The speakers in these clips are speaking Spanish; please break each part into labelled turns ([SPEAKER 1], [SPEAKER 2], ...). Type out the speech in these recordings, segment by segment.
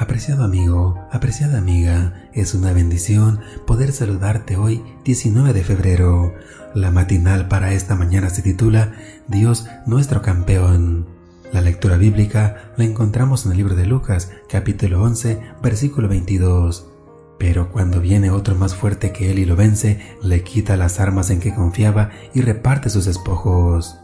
[SPEAKER 1] Apreciado amigo, apreciada amiga, es una bendición poder saludarte hoy 19 de febrero. La matinal para esta mañana se titula Dios nuestro campeón. La lectura bíblica la encontramos en el libro de Lucas, capítulo 11, versículo 22. Pero cuando viene otro más fuerte que él y lo vence, le quita las armas en que confiaba y reparte sus despojos.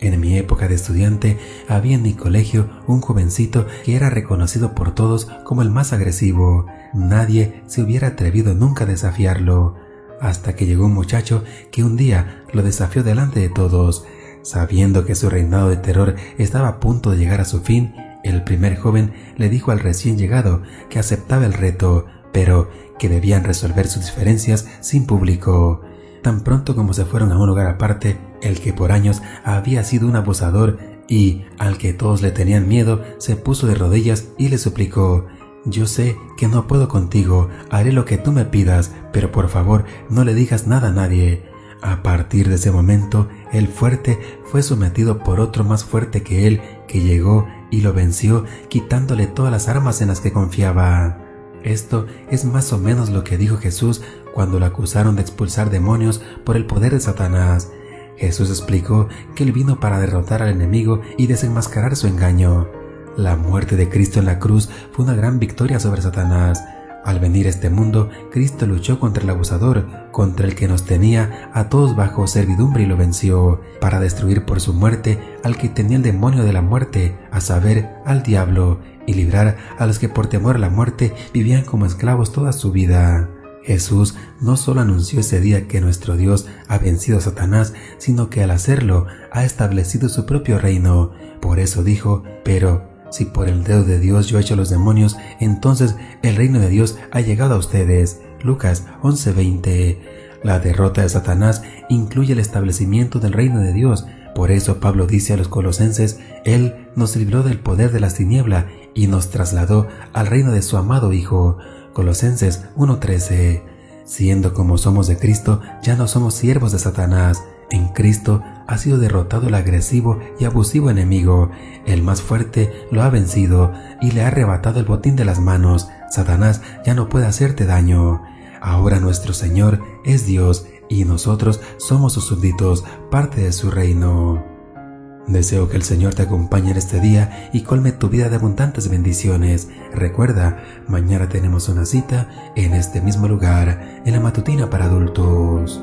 [SPEAKER 1] En mi época de estudiante había en mi colegio un jovencito que era reconocido por todos como el más agresivo. Nadie se hubiera atrevido nunca a desafiarlo, hasta que llegó un muchacho que un día lo desafió delante de todos. Sabiendo que su reinado de terror estaba a punto de llegar a su fin, el primer joven le dijo al recién llegado que aceptaba el reto, pero que debían resolver sus diferencias sin público. Tan pronto como se fueron a un lugar aparte, el que por años había sido un abusador y al que todos le tenían miedo, se puso de rodillas y le suplicó Yo sé que no puedo contigo, haré lo que tú me pidas, pero por favor no le digas nada a nadie. A partir de ese momento, el fuerte fue sometido por otro más fuerte que él, que llegó y lo venció, quitándole todas las armas en las que confiaba. Esto es más o menos lo que dijo Jesús cuando lo acusaron de expulsar demonios por el poder de Satanás. Jesús explicó que él vino para derrotar al enemigo y desenmascarar su engaño. La muerte de Cristo en la cruz fue una gran victoria sobre Satanás. Al venir a este mundo, Cristo luchó contra el abusador, contra el que nos tenía a todos bajo servidumbre y lo venció, para destruir por su muerte al que tenía el demonio de la muerte, a saber, al diablo, y librar a los que por temor a la muerte vivían como esclavos toda su vida. Jesús no solo anunció ese día que nuestro Dios ha vencido a Satanás, sino que al hacerlo ha establecido su propio reino. Por eso dijo, pero si por el dedo de Dios yo he hecho los demonios, entonces el reino de Dios ha llegado a ustedes. Lucas 11:20. La derrota de Satanás incluye el establecimiento del reino de Dios. Por eso Pablo dice a los colosenses, Él nos libró del poder de las tinieblas y nos trasladó al reino de su amado Hijo. Colosenses 1:13. Siendo como somos de Cristo, ya no somos siervos de Satanás. En Cristo ha sido derrotado el agresivo y abusivo enemigo. El más fuerte lo ha vencido y le ha arrebatado el botín de las manos. Satanás ya no puede hacerte daño. Ahora nuestro Señor es Dios y nosotros somos sus súbditos, parte de su reino. Deseo que el Señor te acompañe en este día y colme tu vida de abundantes bendiciones. Recuerda, mañana tenemos una cita en este mismo lugar, en la matutina para adultos.